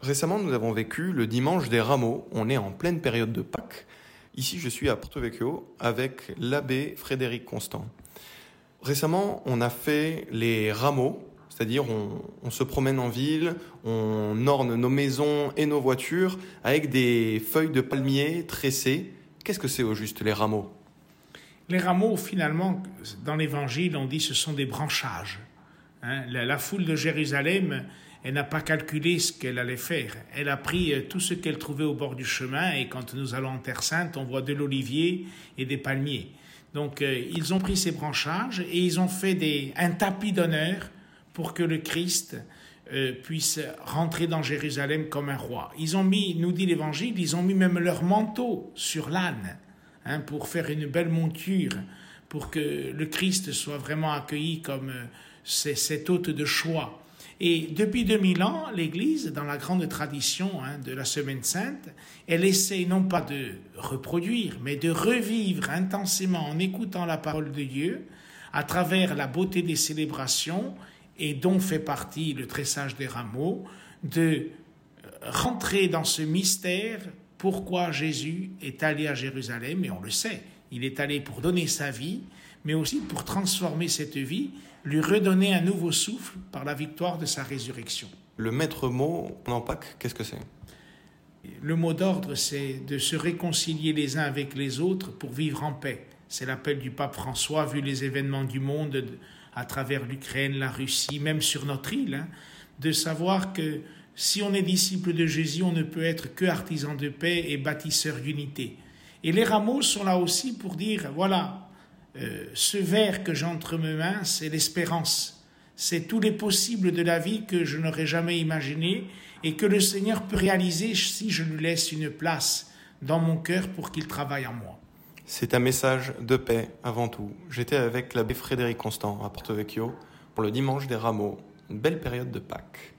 Récemment, nous avons vécu le dimanche des rameaux. On est en pleine période de Pâques. Ici, je suis à Porto Vecchio avec l'abbé Frédéric Constant. Récemment, on a fait les rameaux, c'est-à-dire on, se promène en ville, on orne nos maisons et nos voitures avec des feuilles de palmier tressées. Qu'est-ce que c'est au juste les rameaux? Les rameaux, finalement, dans l'Évangile, on dit ce sont des branchages. Hein. la, foule de Jérusalem, elle n'a pas calculé ce qu'elle allait faire. Elle a pris euh, tout ce qu'elle trouvait au bord du chemin et quand nous allons en Terre Sainte, on voit de l'olivier et des palmiers. Donc euh, ils ont pris ces branchages et ils ont fait des, un tapis d'honneur pour que le Christ euh, puisse rentrer dans Jérusalem comme un roi. Ils ont mis, nous dit l'Évangile, ils ont mis même leur manteau sur l'âne hein, pour faire une belle monture, pour que le Christ soit vraiment accueilli comme cet hôte de choix. Et depuis 2000 ans, l'Église, dans la grande tradition hein, de la Semaine Sainte, elle essaie non pas de reproduire, mais de revivre intensément en écoutant la parole de Dieu à travers la beauté des célébrations et dont fait partie le tressage des rameaux, de rentrer dans ce mystère pourquoi Jésus est allé à Jérusalem, et on le sait, il est allé pour donner sa vie, mais aussi pour transformer cette vie, lui redonner un nouveau souffle par la victoire de sa résurrection. Le maître mot en Pâques, qu'est-ce que c'est? Le mot d'ordre, c'est de se réconcilier les uns avec les autres pour vivre en paix. C'est l'appel du pape François, vu les événements du monde à travers l'Ukraine, la Russie, même sur notre île, hein, de savoir que si on est disciple de Jésus, on ne peut être que artisan de paix et bâtisseur d'unité. Et les rameaux sont là aussi pour dire, voilà, euh, ce verre que j'ai entre mes mains, c'est l'espérance. C'est tous les possibles de la vie que je n'aurais jamais imaginé et que le Seigneur peut réaliser si je lui laisse une place dans mon cœur pour qu'il travaille en moi. C'est un message de paix avant tout. J'étais avec l'abbé Frédéric Constant à Porto Vecchio pour le dimanche des rameaux, une belle période de Pâques.